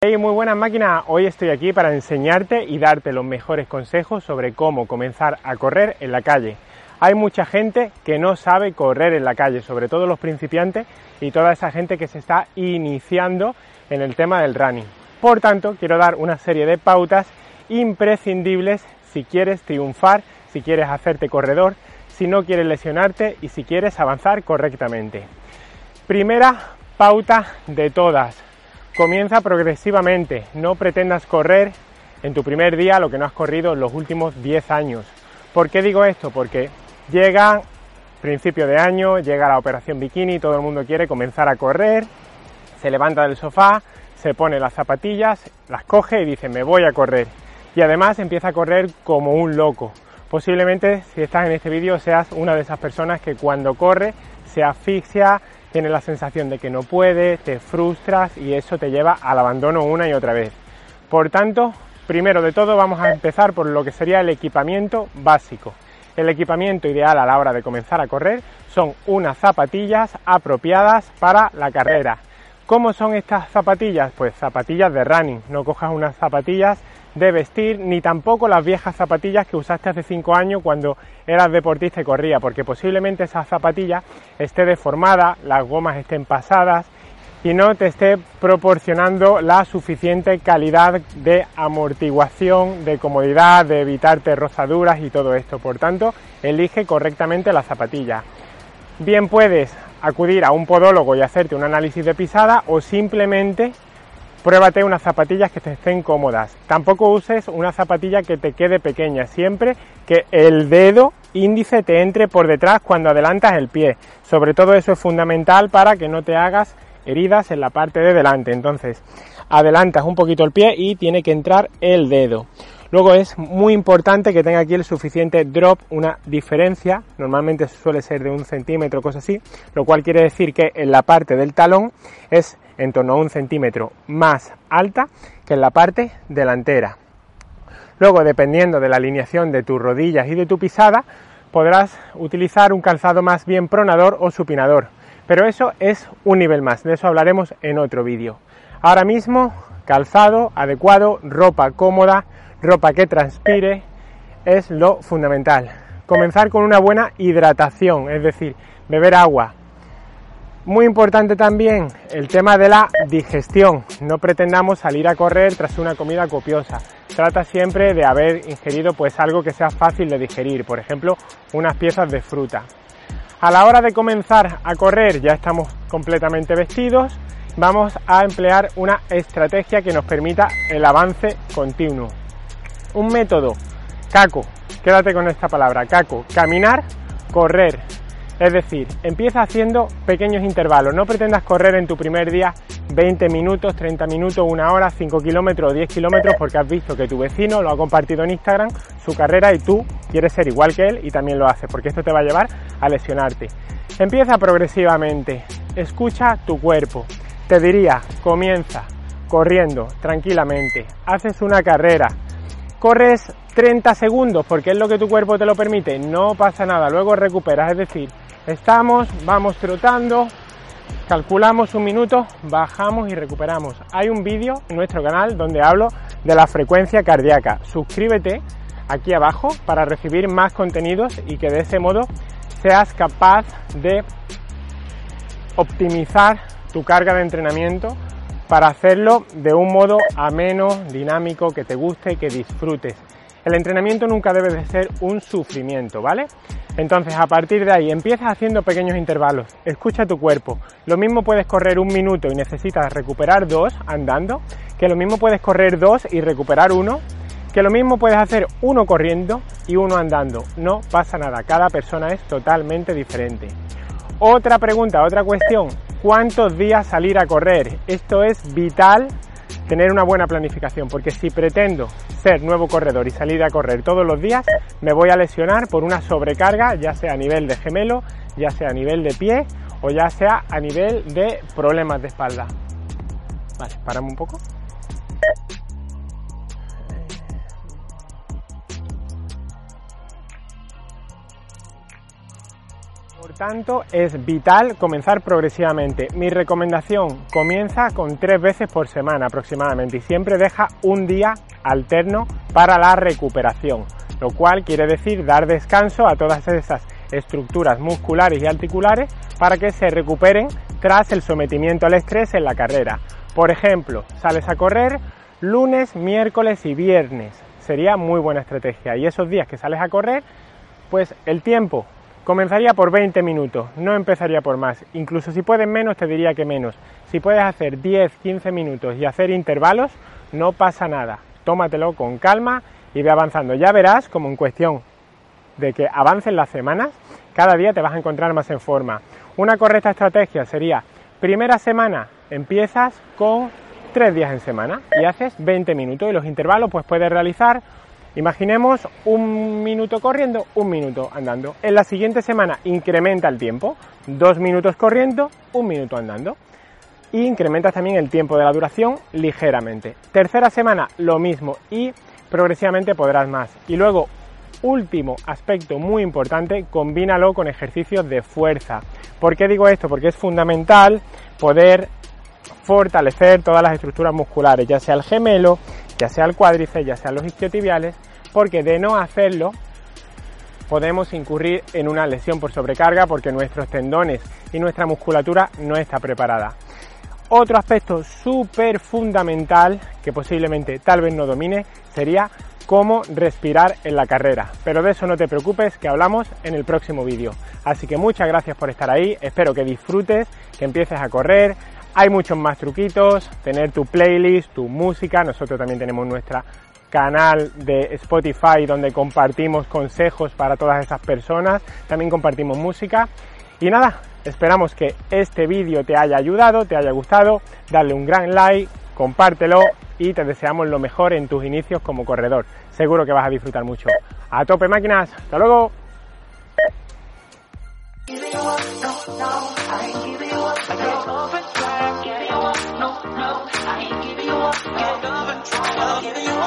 Hey, muy buenas máquinas, hoy estoy aquí para enseñarte y darte los mejores consejos sobre cómo comenzar a correr en la calle. Hay mucha gente que no sabe correr en la calle, sobre todo los principiantes y toda esa gente que se está iniciando en el tema del running. Por tanto, quiero dar una serie de pautas imprescindibles si quieres triunfar, si quieres hacerte corredor, si no quieres lesionarte y si quieres avanzar correctamente. Primera pauta de todas, Comienza progresivamente, no pretendas correr en tu primer día lo que no has corrido en los últimos 10 años. ¿Por qué digo esto? Porque llega principio de año, llega la operación bikini, todo el mundo quiere comenzar a correr, se levanta del sofá, se pone las zapatillas, las coge y dice me voy a correr. Y además empieza a correr como un loco. Posiblemente si estás en este vídeo seas una de esas personas que cuando corre se asfixia, tienes la sensación de que no puedes, te frustras y eso te lleva al abandono una y otra vez. Por tanto, primero de todo vamos a empezar por lo que sería el equipamiento básico. El equipamiento ideal a la hora de comenzar a correr son unas zapatillas apropiadas para la carrera. ¿Cómo son estas zapatillas? Pues zapatillas de running. No cojas unas zapatillas de vestir, ni tampoco las viejas zapatillas que usaste hace 5 años cuando eras deportista y corría, porque posiblemente esa zapatilla esté deformada, las gomas estén pasadas y no te esté proporcionando la suficiente calidad de amortiguación, de comodidad, de evitarte rozaduras y todo esto. Por tanto, elige correctamente la zapatilla. Bien puedes acudir a un podólogo y hacerte un análisis de pisada o simplemente Pruébate unas zapatillas que te estén cómodas. Tampoco uses una zapatilla que te quede pequeña. Siempre que el dedo índice te entre por detrás cuando adelantas el pie. Sobre todo eso es fundamental para que no te hagas heridas en la parte de delante. Entonces, adelantas un poquito el pie y tiene que entrar el dedo. Luego es muy importante que tenga aquí el suficiente drop, una diferencia, normalmente suele ser de un centímetro, cosas así, lo cual quiere decir que en la parte del talón es en torno a un centímetro más alta que en la parte delantera. Luego, dependiendo de la alineación de tus rodillas y de tu pisada, podrás utilizar un calzado más bien pronador o supinador. Pero eso es un nivel más, de eso hablaremos en otro vídeo. Ahora mismo, calzado adecuado, ropa cómoda, ropa que transpire, es lo fundamental. Comenzar con una buena hidratación, es decir, beber agua, muy importante también el tema de la digestión. No pretendamos salir a correr tras una comida copiosa. Trata siempre de haber ingerido pues algo que sea fácil de digerir, por ejemplo, unas piezas de fruta. A la hora de comenzar a correr ya estamos completamente vestidos, vamos a emplear una estrategia que nos permita el avance continuo. Un método, caco, quédate con esta palabra, caco, caminar, correr, es decir, empieza haciendo pequeños intervalos. No pretendas correr en tu primer día 20 minutos, 30 minutos, una hora, 5 kilómetros o 10 kilómetros porque has visto que tu vecino lo ha compartido en Instagram, su carrera y tú quieres ser igual que él y también lo haces porque esto te va a llevar a lesionarte. Empieza progresivamente, escucha tu cuerpo. Te diría, comienza corriendo tranquilamente, haces una carrera, corres 30 segundos porque es lo que tu cuerpo te lo permite, no pasa nada, luego recuperas, es decir, Estamos, vamos trotando, calculamos un minuto, bajamos y recuperamos. Hay un vídeo en nuestro canal donde hablo de la frecuencia cardíaca. Suscríbete aquí abajo para recibir más contenidos y que de ese modo seas capaz de optimizar tu carga de entrenamiento para hacerlo de un modo ameno, dinámico, que te guste y que disfrutes. El entrenamiento nunca debe de ser un sufrimiento, ¿vale? Entonces, a partir de ahí, empiezas haciendo pequeños intervalos, escucha tu cuerpo. Lo mismo puedes correr un minuto y necesitas recuperar dos andando, que lo mismo puedes correr dos y recuperar uno, que lo mismo puedes hacer uno corriendo y uno andando. No pasa nada, cada persona es totalmente diferente. Otra pregunta, otra cuestión, ¿cuántos días salir a correr? Esto es vital tener una buena planificación, porque si pretendo ser nuevo corredor y salir a correr todos los días, me voy a lesionar por una sobrecarga, ya sea a nivel de gemelo, ya sea a nivel de pie o ya sea a nivel de problemas de espalda. Vale, paramos un poco. Tanto, es vital comenzar progresivamente. Mi recomendación comienza con tres veces por semana aproximadamente y siempre deja un día alterno para la recuperación, lo cual quiere decir dar descanso a todas esas estructuras musculares y articulares para que se recuperen tras el sometimiento al estrés en la carrera. Por ejemplo, sales a correr lunes, miércoles y viernes. Sería muy buena estrategia. Y esos días que sales a correr, pues el tiempo comenzaría por 20 minutos, no empezaría por más. Incluso si puedes menos, te diría que menos. Si puedes hacer 10, 15 minutos y hacer intervalos, no pasa nada. Tómatelo con calma y ve avanzando. Ya verás como en cuestión de que avancen las semanas, cada día te vas a encontrar más en forma. Una correcta estrategia sería, primera semana empiezas con tres días en semana y haces 20 minutos y los intervalos pues puedes realizar, imaginemos un minuto corriendo, un minuto andando. En la siguiente semana incrementa el tiempo, dos minutos corriendo, un minuto andando. Y incrementas también el tiempo de la duración ligeramente. Tercera semana lo mismo y progresivamente podrás más. Y luego último aspecto muy importante, combínalo con ejercicios de fuerza. ¿Por qué digo esto? Porque es fundamental poder fortalecer todas las estructuras musculares, ya sea el gemelo, ya sea el cuádriceps, ya sean los isquiotibiales, porque de no hacerlo podemos incurrir en una lesión por sobrecarga porque nuestros tendones y nuestra musculatura no está preparada. Otro aspecto súper fundamental que posiblemente tal vez no domine sería cómo respirar en la carrera. Pero de eso no te preocupes, que hablamos en el próximo vídeo. Así que muchas gracias por estar ahí, espero que disfrutes, que empieces a correr. Hay muchos más truquitos, tener tu playlist, tu música, nosotros también tenemos nuestra canal de Spotify donde compartimos consejos para todas esas personas, también compartimos música. Y nada, esperamos que este vídeo te haya ayudado, te haya gustado, dale un gran like, compártelo y te deseamos lo mejor en tus inicios como corredor. Seguro que vas a disfrutar mucho. A tope máquinas, hasta luego. no, I ain't giving you up. Can't. I'm you